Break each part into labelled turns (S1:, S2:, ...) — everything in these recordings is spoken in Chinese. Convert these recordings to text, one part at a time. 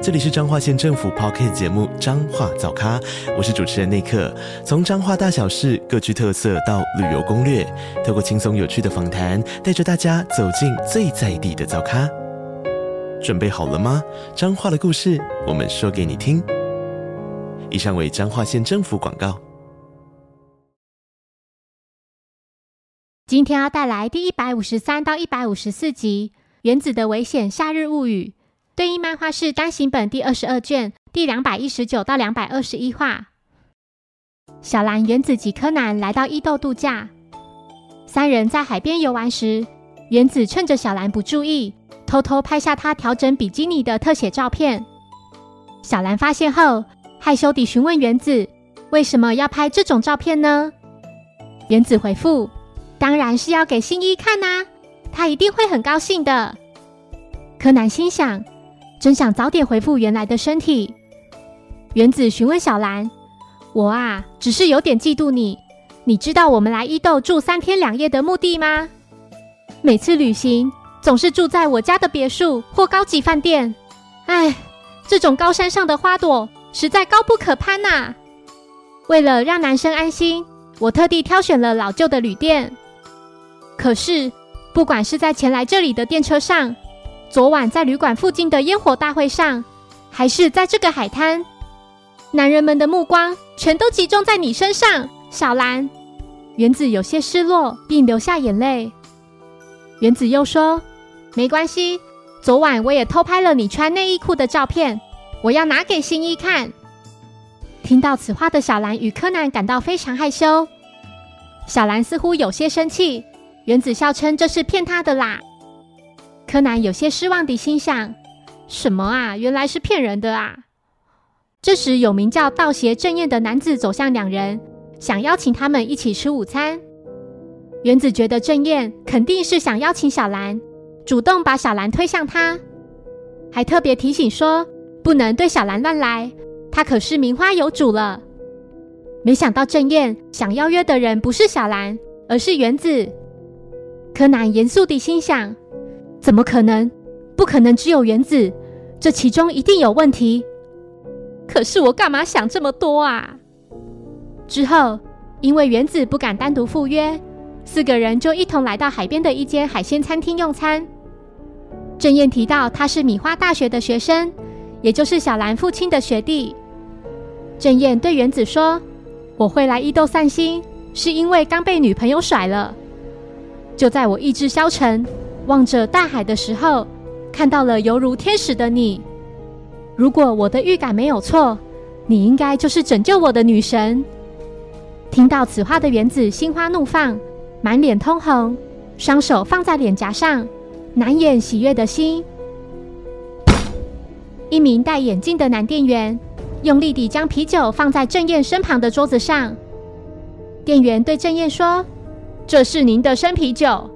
S1: 这里是彰化县政府 p o c k t 节目《彰化早咖》，我是主持人内克。从彰化大小事各具特色到旅游攻略，透过轻松有趣的访谈，带着大家走进最在地的早咖。准备好了吗？彰化的故事，我们说给你听。以上为彰化县政府广告。
S2: 今天要带来第一百五十三到一百五十四集《原子的危险：夏日物语》。对应漫画是单行本第二十二卷第两百一十九到两百二十一话。小兰、原子及柯南来到伊豆度假，三人在海边游玩时，原子趁着小兰不注意，偷偷拍下她调整比基尼的特写照片。小兰发现后，害羞地询问原子：“为什么要拍这种照片呢？”原子回复：“当然是要给新一看呐，他一定会很高兴的。”柯南心想。真想早点恢复原来的身体。原子询问小兰：“我啊，只是有点嫉妒你。你知道我们来伊豆住三天两夜的目的吗？每次旅行总是住在我家的别墅或高级饭店。唉，这种高山上的花朵实在高不可攀呐。为了让男生安心，我特地挑选了老旧的旅店。可是，不管是在前来这里的电车上，昨晚在旅馆附近的烟火大会上，还是在这个海滩，男人们的目光全都集中在你身上，小兰。原子有些失落，并流下眼泪。原子又说：“没关系，昨晚我也偷拍了你穿内衣裤的照片，我要拿给新一看。”听到此话的小兰与柯南感到非常害羞。小兰似乎有些生气，原子笑称这是骗他的啦。柯南有些失望地心想：“什么啊？原来是骗人的啊！”这时，有名叫道邪正彦的男子走向两人，想邀请他们一起吃午餐。原子觉得正彦肯定是想邀请小兰，主动把小兰推向他，还特别提醒说不能对小兰乱来，她可是名花有主了。没想到正彦想邀约的人不是小兰，而是原子。柯南严肃地心想。怎么可能？不可能只有原子，这其中一定有问题。可是我干嘛想这么多啊？之后，因为原子不敢单独赴约，四个人就一同来到海边的一间海鲜餐厅用餐。郑燕提到他是米花大学的学生，也就是小兰父亲的学弟。郑燕对原子说：“我会来伊豆散心，是因为刚被女朋友甩了。就在我意志消沉。”望着大海的时候，看到了犹如天使的你。如果我的预感没有错，你应该就是拯救我的女神。听到此话的原子心花怒放，满脸通红，双手放在脸颊上，难掩喜悦的心。一名戴眼镜的男店员用力地将啤酒放在郑燕身旁的桌子上。店员对郑燕说：“这是您的生啤酒。”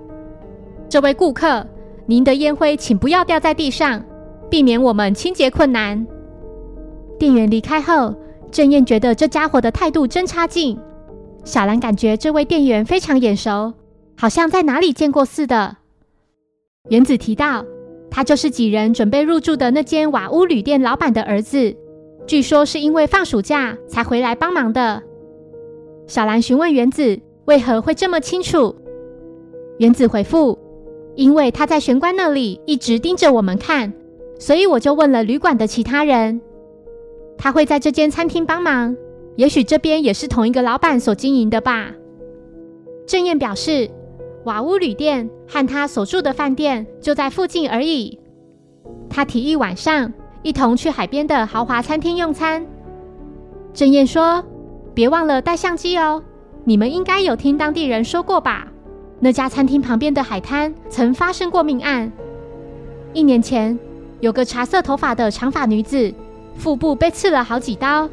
S2: 这位顾客，您的烟灰请不要掉在地上，避免我们清洁困难。店员离开后，郑燕觉得这家伙的态度真差劲。小兰感觉这位店员非常眼熟，好像在哪里见过似的。原子提到，他就是几人准备入住的那间瓦屋旅店老板的儿子，据说是因为放暑假才回来帮忙的。小兰询问原子为何会这么清楚，原子回复。因为他在玄关那里一直盯着我们看，所以我就问了旅馆的其他人，他会在这间餐厅帮忙。也许这边也是同一个老板所经营的吧。郑燕表示，瓦屋旅店和他所住的饭店就在附近而已。他提议晚上一同去海边的豪华餐厅用餐。郑燕说：“别忘了带相机哦，你们应该有听当地人说过吧。”那家餐厅旁边的海滩曾发生过命案。一年前，有个茶色头发的长发女子，腹部被刺了好几刀。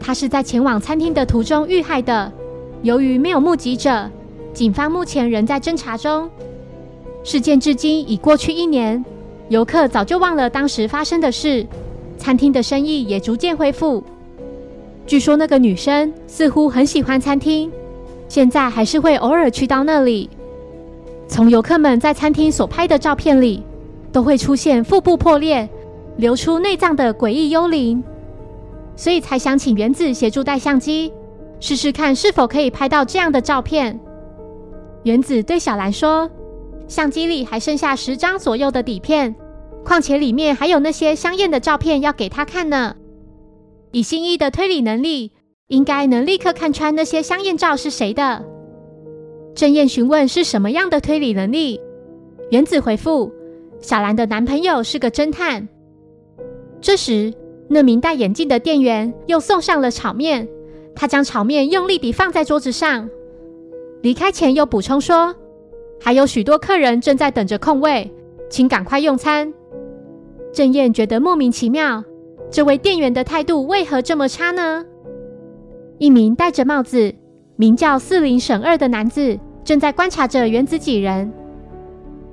S2: 她是在前往餐厅的途中遇害的。由于没有目击者，警方目前仍在侦查中。事件至今已过去一年，游客早就忘了当时发生的事，餐厅的生意也逐渐恢复。据说那个女生似乎很喜欢餐厅，现在还是会偶尔去到那里。从游客们在餐厅所拍的照片里，都会出现腹部破裂、流出内脏的诡异幽灵，所以才想请原子协助带相机。试试看是否可以拍到这样的照片。原子对小兰说：“相机里还剩下十张左右的底片，况且里面还有那些香艳的照片要给他看呢。以新一的推理能力，应该能立刻看穿那些香艳照是谁的。”郑燕询问是什么样的推理能力，原子回复：“小兰的男朋友是个侦探。”这时，那名戴眼镜的店员又送上了炒面。他将炒面用力地放在桌子上，离开前又补充说：“还有许多客人正在等着空位，请赶快用餐。”郑燕觉得莫名其妙，这位店员的态度为何这么差呢？一名戴着帽子、名叫四零省二的男子正在观察着原子几人。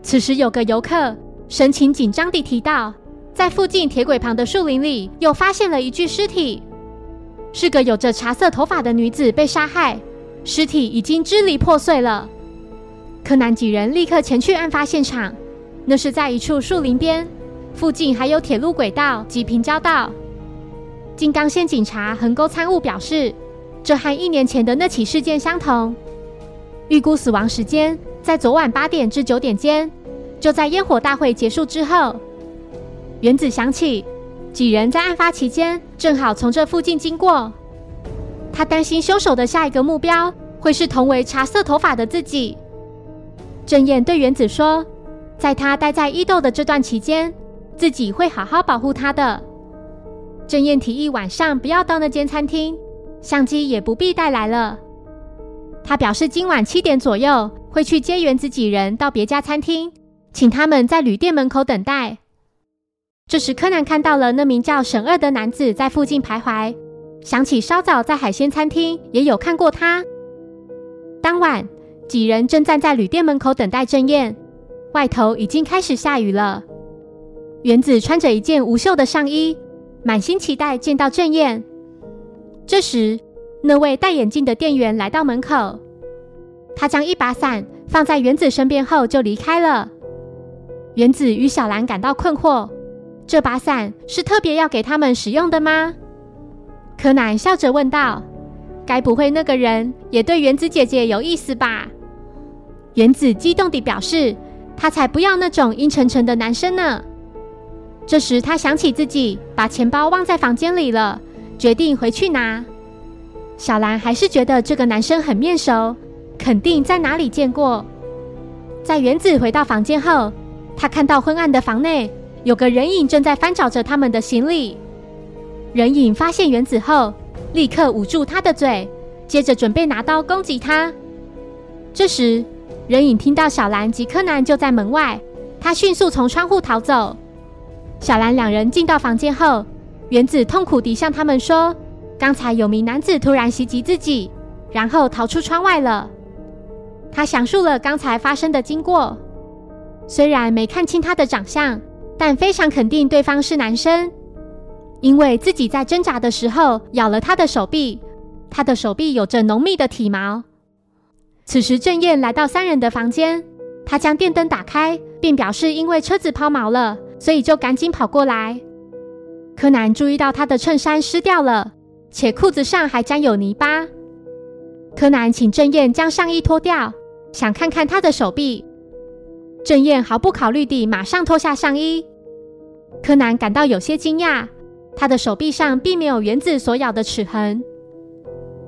S2: 此时，有个游客神情紧张地提到，在附近铁轨旁的树林里又发现了一具尸体。是个有着茶色头发的女子被杀害，尸体已经支离破碎了。柯南几人立刻前去案发现场，那是在一处树林边，附近还有铁路轨道及平交道。金刚县警察横沟参务表示，这和一年前的那起事件相同。预估死亡时间在昨晚八点至九点间，就在烟火大会结束之后。原子想起。几人在案发期间正好从这附近经过，他担心凶手的下一个目标会是同为茶色头发的自己。郑燕对原子说，在他待在伊豆的这段期间，自己会好好保护他的。郑燕提议晚上不要到那间餐厅，相机也不必带来了。他表示今晚七点左右会去接原子几人到别家餐厅，请他们在旅店门口等待。这时，柯南看到了那名叫沈二的男子在附近徘徊，想起稍早在海鲜餐厅也有看过他。当晚，几人正站在旅店门口等待郑燕，外头已经开始下雨了。原子穿着一件无袖的上衣，满心期待见到郑燕。这时，那位戴眼镜的店员来到门口，他将一把伞放在原子身边后就离开了。原子与小兰感到困惑。这把伞是特别要给他们使用的吗？柯南笑着问道：“该不会那个人也对原子姐姐有意思吧？”原子激动地表示：“他才不要那种阴沉沉的男生呢。”这时他想起自己把钱包忘在房间里了，决定回去拿。小兰还是觉得这个男生很面熟，肯定在哪里见过。在原子回到房间后，他看到昏暗的房内。有个人影正在翻找着他们的行李。人影发现原子后，立刻捂住他的嘴，接着准备拿刀攻击他。这时，人影听到小兰及柯南就在门外，他迅速从窗户逃走。小兰两人进到房间后，原子痛苦地向他们说：“刚才有名男子突然袭击自己，然后逃出窗外了。”他详述了刚才发生的经过，虽然没看清他的长相。但非常肯定对方是男生，因为自己在挣扎的时候咬了他的手臂，他的手臂有着浓密的体毛。此时郑燕来到三人的房间，他将电灯打开，并表示因为车子抛锚了，所以就赶紧跑过来。柯南注意到他的衬衫湿掉了，且裤子上还沾有泥巴。柯南请郑燕将上衣脱掉，想看看他的手臂。郑燕毫不考虑地马上脱下上衣，柯南感到有些惊讶，他的手臂上并没有原子所咬的齿痕。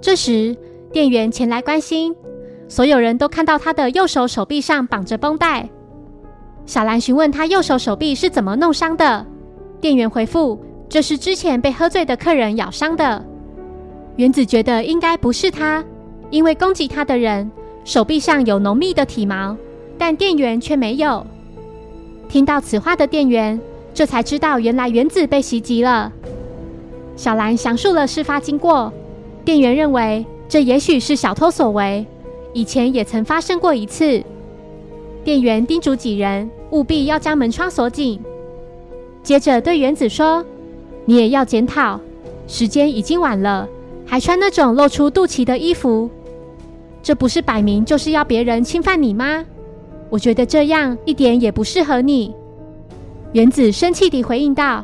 S2: 这时，店员前来关心，所有人都看到他的右手手臂上绑着绷带。小兰询问他右手手臂是怎么弄伤的，店员回复：“这是之前被喝醉的客人咬伤的。”原子觉得应该不是他，因为攻击他的人手臂上有浓密的体毛。但店员却没有听到此话的店员，这才知道原来原子被袭击了。小兰详述了事发经过，店员认为这也许是小偷所为，以前也曾发生过一次。店员叮嘱几人务必要将门窗锁紧，接着对原子说：“你也要检讨，时间已经晚了，还穿那种露出肚脐的衣服，这不是摆明就是要别人侵犯你吗？我觉得这样一点也不适合你。”原子生气地回应道：“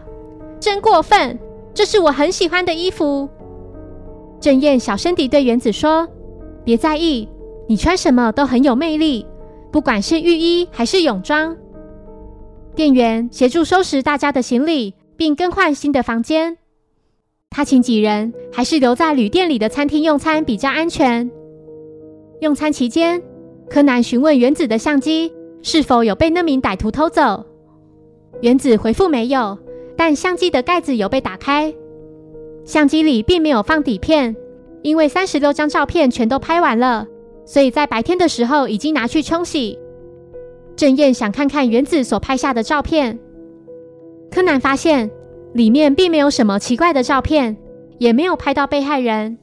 S2: 真过分！这是我很喜欢的衣服。”郑燕小声地对原子说：“别在意，你穿什么都很有魅力，不管是浴衣还是泳装。”店员协助收拾大家的行李，并更换新的房间。他请几人还是留在旅店里的餐厅用餐比较安全。用餐期间，柯南询问原子的相机是否有被那名歹徒偷走。原子回复没有，但相机的盖子有被打开，相机里并没有放底片，因为三十六张照片全都拍完了，所以在白天的时候已经拿去冲洗。郑燕想看看原子所拍下的照片，柯南发现里面并没有什么奇怪的照片，也没有拍到被害人。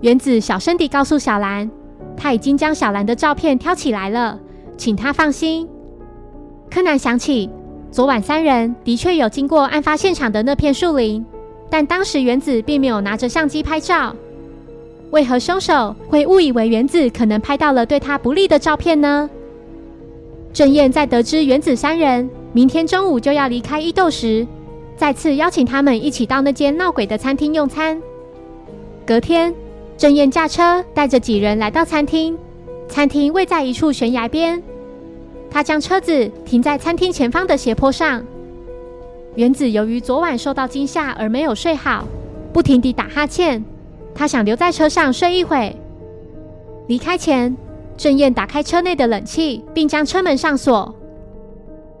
S2: 原子小声地告诉小兰，他已经将小兰的照片挑起来了，请他放心。柯南想起。昨晚三人的确有经过案发现场的那片树林，但当时原子并没有拿着相机拍照。为何凶手会误以为原子可能拍到了对他不利的照片呢？郑燕在得知原子三人明天中午就要离开伊豆时，再次邀请他们一起到那间闹鬼的餐厅用餐。隔天，郑燕驾车带着几人来到餐厅，餐厅位在一处悬崖边。他将车子停在餐厅前方的斜坡上。原子由于昨晚受到惊吓而没有睡好，不停地打哈欠。他想留在车上睡一会。离开前，郑燕打开车内的冷气，并将车门上锁。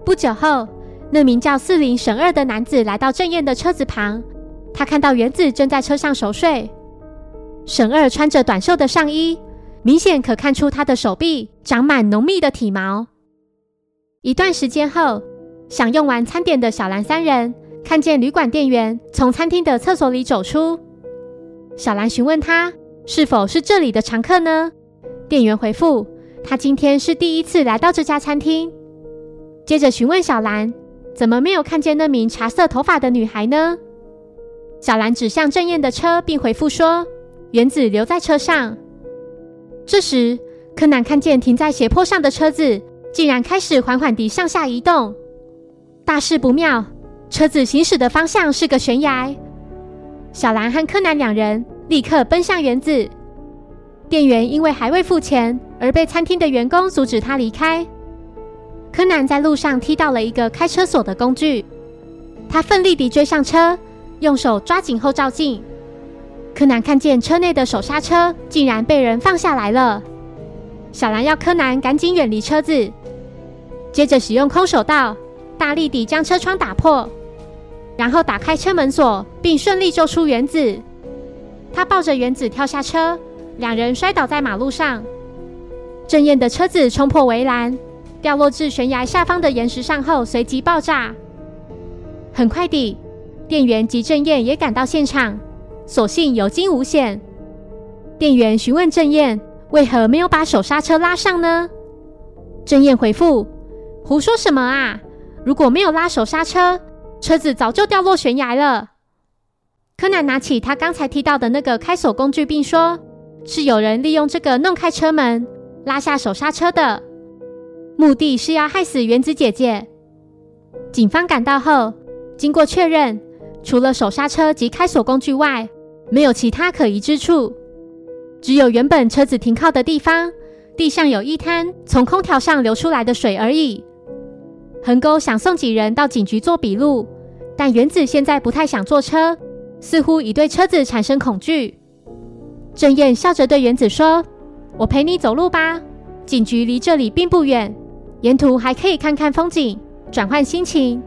S2: 不久后，那名叫四零沈二的男子来到郑燕的车子旁。他看到原子正在车上熟睡。沈二穿着短袖的上衣，明显可看出他的手臂长满浓密的体毛。一段时间后，享用完餐点的小兰三人看见旅馆店员从餐厅的厕所里走出。小兰询问他是否是这里的常客呢？店员回复他今天是第一次来到这家餐厅。接着询问小兰怎么没有看见那名茶色头发的女孩呢？小兰指向郑燕的车，并回复说原子留在车上。这时，柯南看见停在斜坡上的车子。竟然开始缓缓地向下移动，大事不妙！车子行驶的方向是个悬崖。小兰和柯南两人立刻奔向园子。店员因为还未付钱而被餐厅的员工阻止他离开。柯南在路上踢到了一个开车锁的工具，他奋力地追上车，用手抓紧后照镜。柯南看见车内的手刹车竟然被人放下来了。小兰要柯南赶紧远离车子。接着使用空手道，大力地将车窗打破，然后打开车门锁，并顺利救出原子。他抱着原子跳下车，两人摔倒在马路上。郑燕的车子冲破围栏，掉落至悬崖下方的岩石上后，随即爆炸。很快地，店员及郑燕也赶到现场，所幸有惊无险。店员询问郑燕为何没有把手刹车拉上呢？郑燕回复。胡说什么啊！如果没有拉手刹车，车子早就掉落悬崖了。柯南拿起他刚才提到的那个开锁工具，并说：“是有人利用这个弄开车门，拉下手刹车的，目的是要害死原子姐姐。”警方赶到后，经过确认，除了手刹车及开锁工具外，没有其他可疑之处，只有原本车子停靠的地方，地上有一滩从空调上流出来的水而已。横沟想送几人到警局做笔录，但原子现在不太想坐车，似乎已对车子产生恐惧。郑燕笑着对原子说：“我陪你走路吧，警局离这里并不远，沿途还可以看看风景，转换心情。”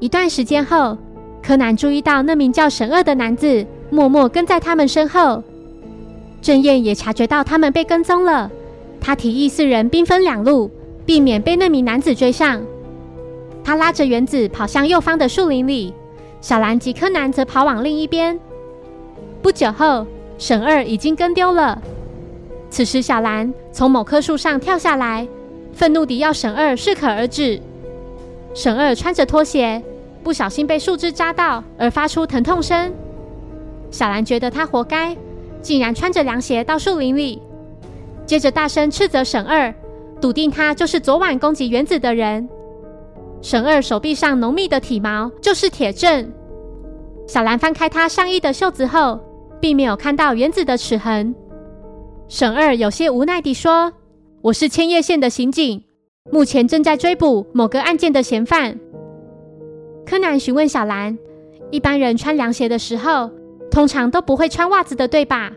S2: 一段时间后，柯南注意到那名叫神二的男子默默跟在他们身后。郑燕也察觉到他们被跟踪了，他提议四人兵分两路。避免被那名男子追上，他拉着原子跑向右方的树林里，小兰及柯南则跑往另一边。不久后，沈二已经跟丢了。此时，小兰从某棵树上跳下来，愤怒地要沈二适可而止。沈二穿着拖鞋，不小心被树枝扎到，而发出疼痛声。小兰觉得他活该，竟然穿着凉鞋到树林里，接着大声斥责沈二，笃定他就是昨晚攻击原子的人。沈二手臂上浓密的体毛就是铁证。小兰翻开他上衣的袖子后，并没有看到原子的齿痕。沈二有些无奈地说：“我是千叶县的刑警，目前正在追捕某个案件的嫌犯。”柯南询问小兰：“一般人穿凉鞋的时候，通常都不会穿袜子的，对吧？”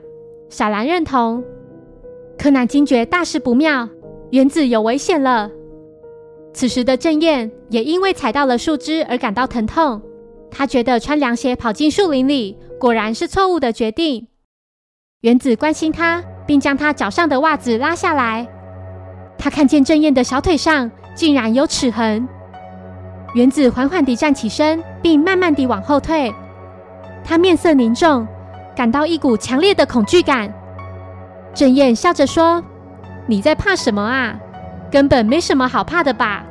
S2: 小兰认同。柯南惊觉大事不妙，原子有危险了。此时的郑燕也因为踩到了树枝而感到疼痛。他觉得穿凉鞋跑进树林里果然是错误的决定。原子关心他，并将他脚上的袜子拉下来。他看见郑燕的小腿上竟然有齿痕。原子缓缓地站起身，并慢慢地往后退。他面色凝重，感到一股强烈的恐惧感。郑燕笑着说：“你在怕什么啊？根本没什么好怕的吧？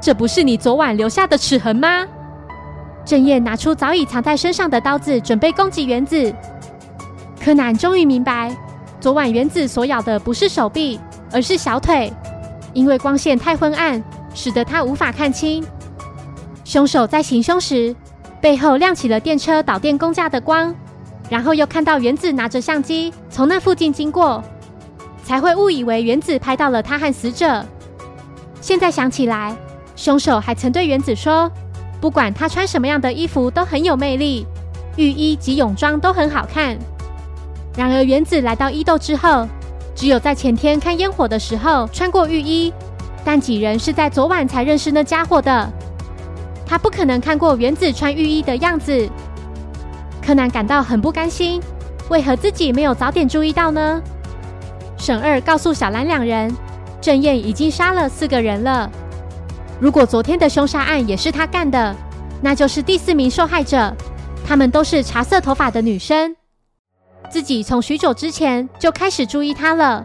S2: 这不是你昨晚留下的齿痕吗？”郑燕拿出早已藏在身上的刀子，准备攻击原子。柯南终于明白，昨晚原子所咬的不是手臂，而是小腿。因为光线太昏暗，使得他无法看清。凶手在行凶时，背后亮起了电车导电工架的光，然后又看到原子拿着相机从那附近经过，才会误以为原子拍到了他和死者。现在想起来，凶手还曾对原子说。不管他穿什么样的衣服都很有魅力，浴衣及泳装都很好看。然而，原子来到伊豆之后，只有在前天看烟火的时候穿过浴衣，但几人是在昨晚才认识那家伙的。他不可能看过原子穿浴衣的样子。柯南感到很不甘心，为何自己没有早点注意到呢？沈二告诉小兰两人，郑燕已经杀了四个人了。如果昨天的凶杀案也是他干的，那就是第四名受害者。他们都是茶色头发的女生。自己从许久之前就开始注意他了。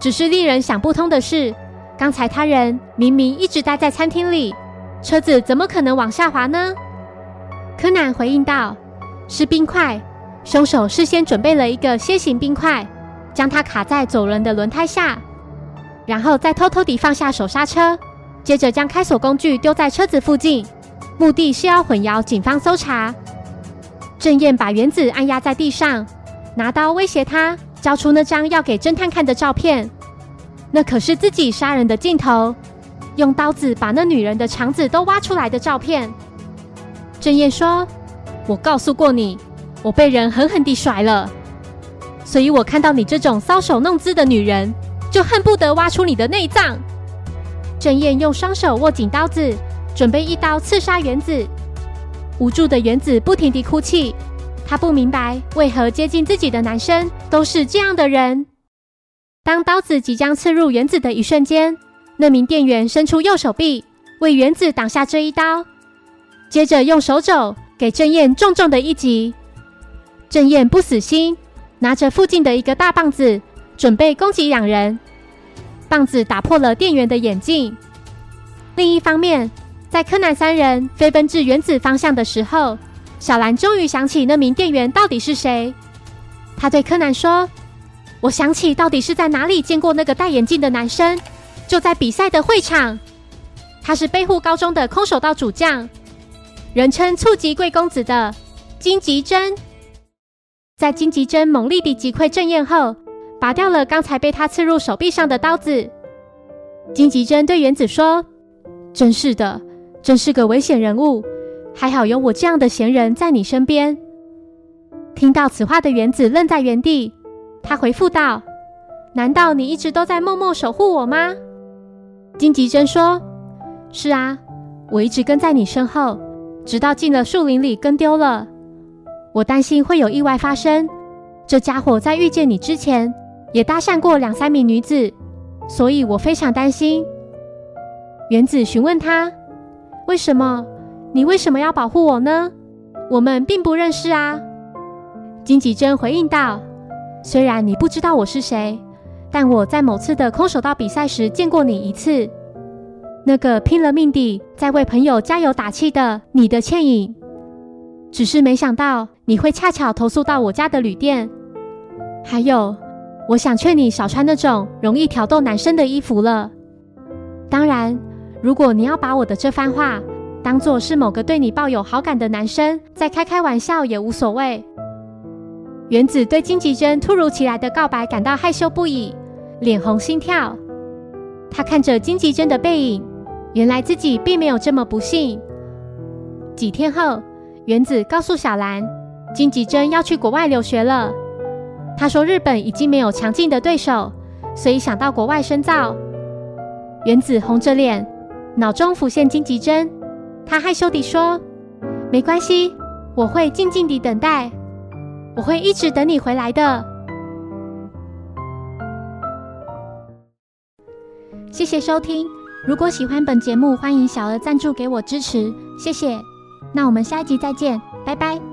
S2: 只是令人想不通的是，刚才他人明明一直待在餐厅里，车子怎么可能往下滑呢？柯南回应道：“是冰块。凶手事先准备了一个楔形冰块，将它卡在走人的轮胎下，然后再偷偷地放下手刹车。”接着将开锁工具丢在车子附近，目的是要混淆警方搜查。郑燕把原子按压在地上，拿刀威胁他交出那张要给侦探看的照片。那可是自己杀人的镜头，用刀子把那女人的肠子都挖出来的照片。郑燕说：“我告诉过你，我被人狠狠地甩了，所以我看到你这种搔首弄姿的女人，就恨不得挖出你的内脏。”郑燕用双手握紧刀子，准备一刀刺杀原子。无助的原子不停地哭泣，他不明白为何接近自己的男生都是这样的人。当刀子即将刺入原子的一瞬间，那名店员伸出右手臂为原子挡下这一刀，接着用手肘给郑燕重重的一击。郑燕不死心，拿着附近的一个大棒子，准备攻击两人。棒子打破了店员的眼镜。另一方面，在柯南三人飞奔至原子方向的时候，小兰终于想起那名店员到底是谁。他对柯南说：“我想起到底是在哪里见过那个戴眼镜的男生，就在比赛的会场。他是背户高中的空手道主将，人称触及贵公子的金吉真。在金吉真猛力地击溃郑彦后。”拔掉了刚才被他刺入手臂上的刀子。金吉真对原子说：“真是的，真是个危险人物。还好有我这样的闲人在你身边。”听到此话的原子愣在原地。他回复道：“难道你一直都在默默守护我吗？”金吉真说：“是啊，我一直跟在你身后，直到进了树林里跟丢了。我担心会有意外发生。这家伙在遇见你之前。”也搭讪过两三名女子，所以我非常担心。原子询问他：“为什么？你为什么要保护我呢？我们并不认识啊。”金吉珍回应道：“虽然你不知道我是谁，但我在某次的空手道比赛时见过你一次。那个拼了命地在为朋友加油打气的你的倩影，只是没想到你会恰巧投诉到我家的旅店。还有，我想劝你少穿那种容易挑逗男生的衣服了。当然，如果你要把我的这番话当做是某个对你抱有好感的男生在开开玩笑，也无所谓。原子对金吉珍突如其来的告白感到害羞不已，脸红心跳。他看着金吉珍的背影，原来自己并没有这么不幸。几天后，原子告诉小兰，金吉珍要去国外留学了。他说日本已经没有强劲的对手，所以想到国外深造。原子红着脸，脑中浮现金吉珍，他害羞地说：“没关系，我会静静地等待。”我会一直等你回来的。谢谢收听，如果喜欢本节目，欢迎小额赞助给我支持，谢谢。那我们下一集再见，拜拜。